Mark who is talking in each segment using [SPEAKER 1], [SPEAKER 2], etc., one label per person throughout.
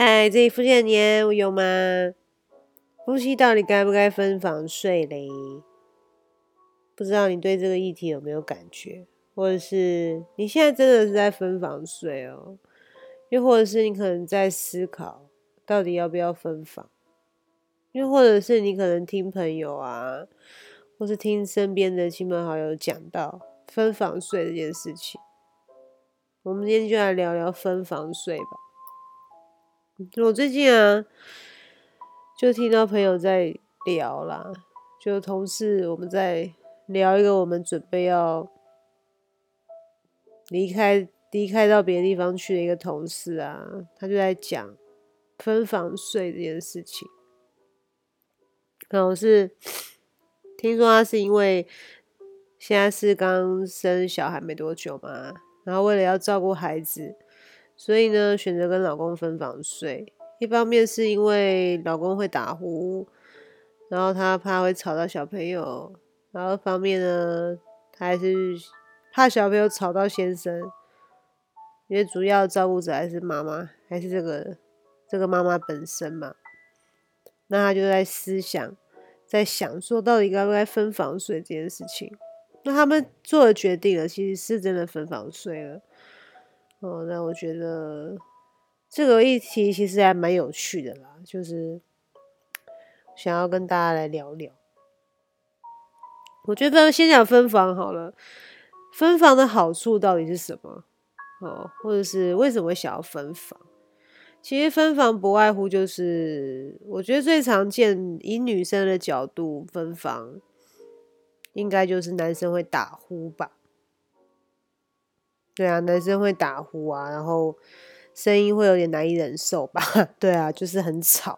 [SPEAKER 1] 嗨，这一夫妻的年有吗？夫妻到底该不该分房睡嘞？不知道你对这个议题有没有感觉，或者是你现在真的是在分房睡哦？又或者是你可能在思考到底要不要分房？又或者是你可能听朋友啊，或是听身边的亲朋好友讲到分房睡这件事情。我们今天就来聊聊分房睡吧。我最近啊，就听到朋友在聊啦，就同事我们在聊一个我们准备要离开离开到别的地方去的一个同事啊，他就在讲分房睡这件事情。可能是听说他是因为现在是刚生小孩没多久嘛。然后为了要照顾孩子，所以呢选择跟老公分房睡。一方面是因为老公会打呼，然后他怕会吵到小朋友；然后方面呢，他还是怕小朋友吵到先生，因为主要照顾者还是妈妈，还是这个这个妈妈本身嘛。那他就在思想，在想说到底该不该分房睡这件事情。那他们做了决定了，其实是真的分房睡了。哦，那我觉得这个议题其实还蛮有趣的啦，就是想要跟大家来聊聊。我觉得先讲分房好了，分房的好处到底是什么？哦，或者是为什么想要分房？其实分房不外乎就是，我觉得最常见以女生的角度分房。应该就是男生会打呼吧？对啊，男生会打呼啊，然后声音会有点难以忍受吧？对啊，就是很吵，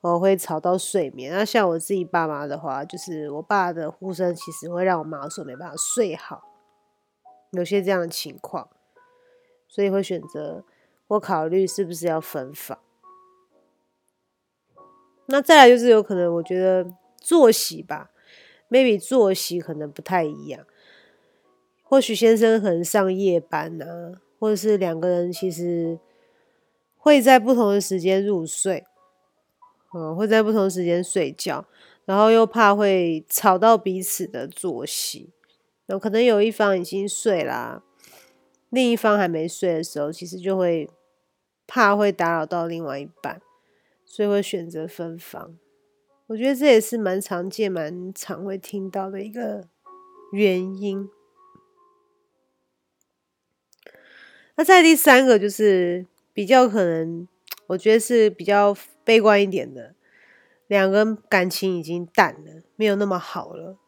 [SPEAKER 1] 我会吵到睡眠。那像我自己爸妈的话，就是我爸的呼声其实会让我妈说没办法睡好，有些这样的情况，所以会选择或考虑是不是要分房。那再来就是有可能，我觉得作息吧。maybe 作息可能不太一样，或许先生可能上夜班呐，或者是两个人其实会在不同的时间入睡，嗯，会在不同时间睡觉，然后又怕会吵到彼此的作息，那可能有一方已经睡啦，另一方还没睡的时候，其实就会怕会打扰到另外一半，所以会选择分房。我觉得这也是蛮常见、蛮常会听到的一个原因。那在第三个就是比较可能，我觉得是比较悲观一点的，两个人感情已经淡了，没有那么好了，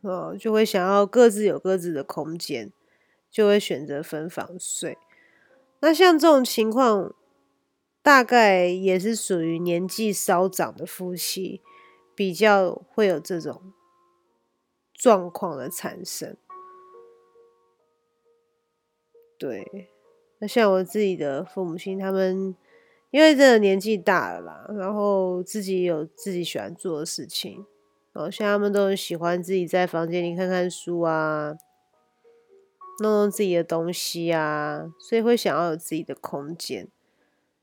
[SPEAKER 1] 哦，就会想要各自有各自的空间，就会选择分房睡。那像这种情况，大概也是属于年纪稍长的夫妻。比较会有这种状况的产生，对。那像我自己的父母亲，他们因为真的年纪大了啦，然后自己有自己喜欢做的事情，哦，像他们都很喜欢自己在房间里看看书啊，弄弄自己的东西啊，所以会想要有自己的空间，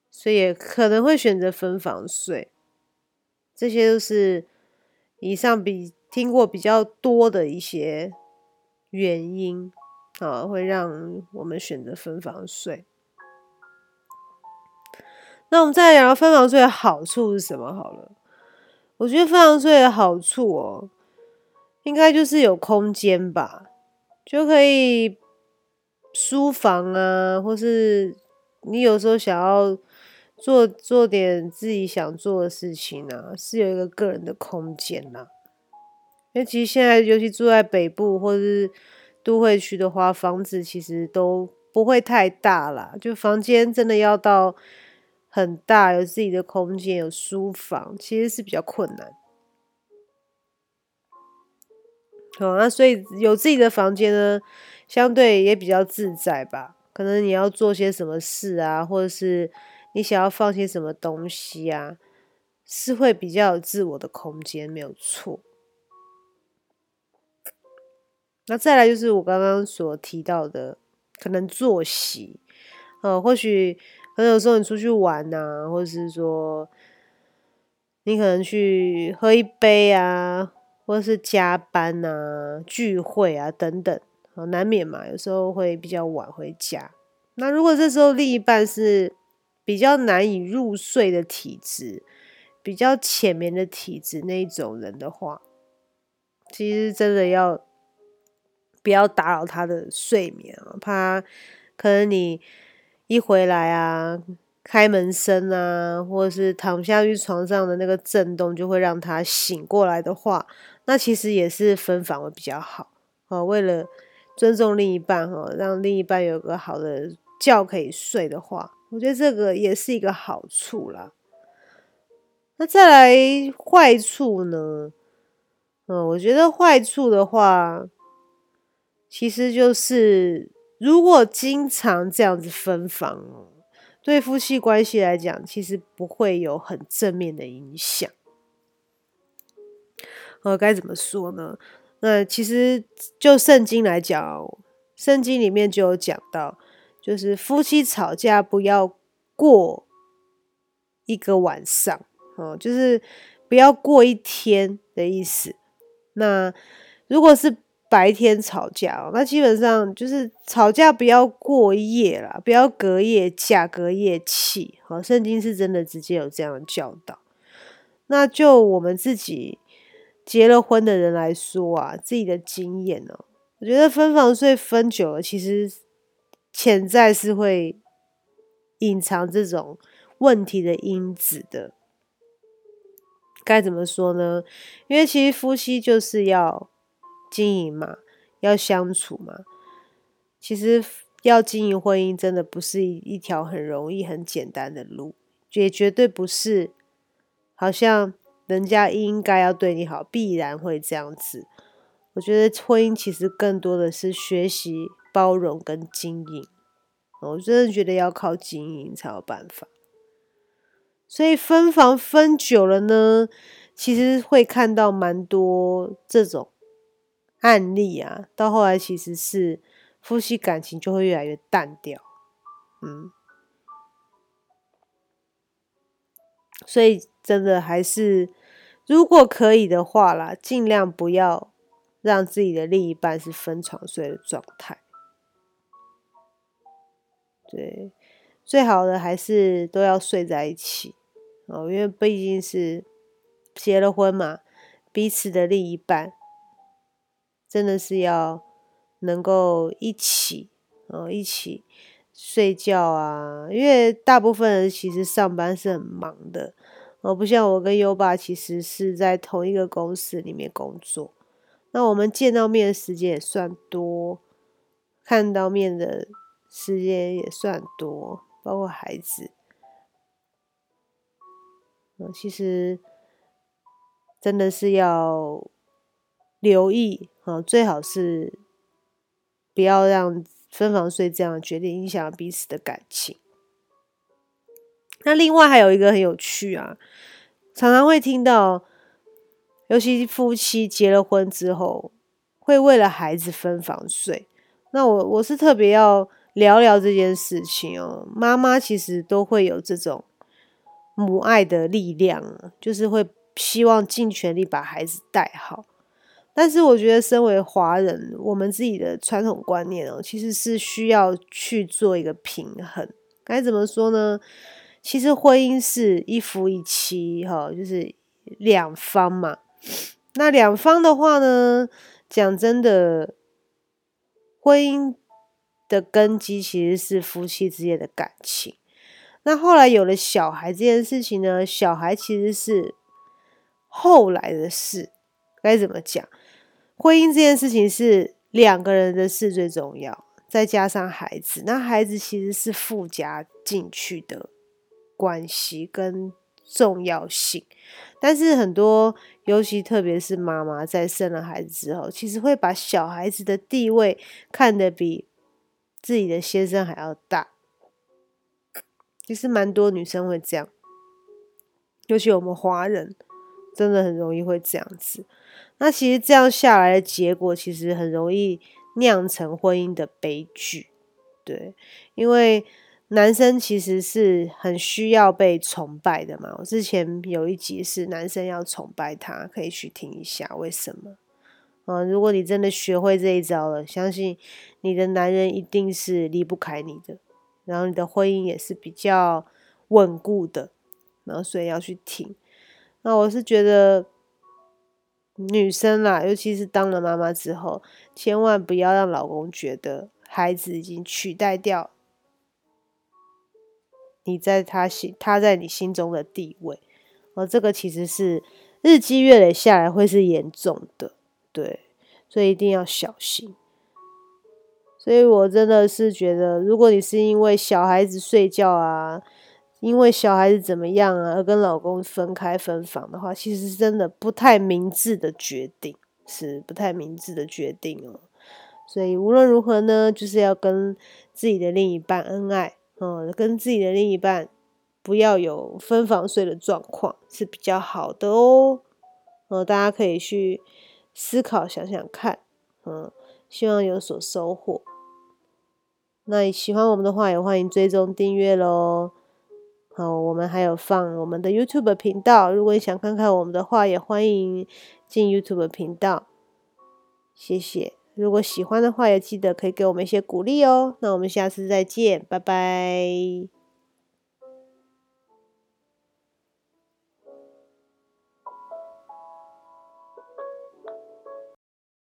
[SPEAKER 1] 所以也可能会选择分房睡。这些都是以上比听过比较多的一些原因啊，会让我们选择分房睡。那我们再聊聊分房睡的好处是什么？好了，我觉得分房睡的好处哦，应该就是有空间吧，就可以书房啊，或是你有时候想要。做做点自己想做的事情啊，是有一个个人的空间呐。因为其实现在，尤其住在北部或是都会区的话，房子其实都不会太大啦。就房间真的要到很大，有自己的空间，有书房，其实是比较困难。好，那所以有自己的房间呢，相对也比较自在吧。可能你要做些什么事啊，或者是。你想要放些什么东西啊？是会比较有自我的空间，没有错。那再来就是我刚刚所提到的，可能作息，呃，或许可能有时候你出去玩呐，或者是说你可能去喝一杯啊，或者是加班呐、聚会啊等等，难免嘛，有时候会比较晚回家。那如果这时候另一半是比较难以入睡的体质，比较浅眠的体质那一种人的话，其实真的要不要打扰他的睡眠啊？怕可能你一回来啊，开门声啊，或者是躺下去床上的那个震动，就会让他醒过来的话，那其实也是分房会比较好哦。为了尊重另一半哈，让另一半有个好的觉可以睡的话，我觉得这个也是一个好处啦。那再来坏处呢？嗯，我觉得坏处的话，其实就是如果经常这样子分房，对夫妻关系来讲，其实不会有很正面的影响。呃，该怎么说呢？那其实就圣经来讲，圣经里面就有讲到，就是夫妻吵架不要过一个晚上，哦，就是不要过一天的意思。那如果是白天吵架，那基本上就是吵架不要过夜啦，不要隔夜架、隔夜气。好，圣经是真的直接有这样的教导。那就我们自己结了婚的人来说啊，自己的经验哦，我觉得分房睡分久了，其实潜在是会隐藏这种问题的因子的。该怎么说呢？因为其实夫妻就是要经营嘛，要相处嘛。其实要经营婚姻，真的不是一一条很容易、很简单的路，也绝对不是好像人家应该要对你好，必然会这样子。我觉得婚姻其实更多的是学习包容跟经营。我真的觉得要靠经营才有办法。所以分房分久了呢，其实会看到蛮多这种案例啊。到后来其实是夫妻感情就会越来越淡掉，嗯。所以真的还是，如果可以的话啦，尽量不要让自己的另一半是分床睡的状态。对，最好的还是都要睡在一起。哦，因为毕竟是结了婚嘛，彼此的另一半真的是要能够一起哦，一起睡觉啊。因为大部分人其实上班是很忙的，哦，不像我跟优爸，其实是在同一个公司里面工作，那我们见到面的时间也算多，看到面的时间也算多，包括孩子。其实真的是要留意啊，最好是不要让分房睡这样决定影响彼此的感情。那另外还有一个很有趣啊，常常会听到，尤其夫妻结了婚之后，会为了孩子分房睡。那我我是特别要聊聊这件事情哦，妈妈其实都会有这种。母爱的力量，就是会希望尽全力把孩子带好。但是我觉得，身为华人，我们自己的传统观念哦，其实是需要去做一个平衡。该怎么说呢？其实婚姻是一夫一妻，哈，就是两方嘛。那两方的话呢，讲真的，婚姻的根基其实是夫妻之间的感情。那后来有了小孩这件事情呢？小孩其实是后来的事，该怎么讲？婚姻这件事情是两个人的事最重要，再加上孩子，那孩子其实是附加进去的关系跟重要性。但是很多，尤其特别是妈妈在生了孩子之后，其实会把小孩子的地位看得比自己的先生还要大。其实蛮多女生会这样，尤其我们华人，真的很容易会这样子。那其实这样下来的结果，其实很容易酿成婚姻的悲剧。对，因为男生其实是很需要被崇拜的嘛。我之前有一集是男生要崇拜他，可以去听一下为什么。啊，如果你真的学会这一招了，相信你的男人一定是离不开你的，然后你的婚姻也是比较稳固的。然后所以要去听。那我是觉得女生啦，尤其是当了妈妈之后，千万不要让老公觉得孩子已经取代掉你在他心他在你心中的地位。而这个其实是日积月累下来会是严重的。对，所以一定要小心。所以我真的是觉得，如果你是因为小孩子睡觉啊，因为小孩子怎么样啊，而跟老公分开分房的话，其实真的不太明智的决定，是不太明智的决定哦。所以无论如何呢，就是要跟自己的另一半恩爱，嗯，跟自己的另一半不要有分房睡的状况是比较好的哦。呃，大家可以去。思考想想看，嗯，希望有所收获。那喜欢我们的话，也欢迎追踪订阅喽。好，我们还有放我们的 YouTube 频道，如果你想看看我们的话，也欢迎进 YouTube 频道。谢谢，如果喜欢的话，也记得可以给我们一些鼓励哦。那我们下次再见，拜拜。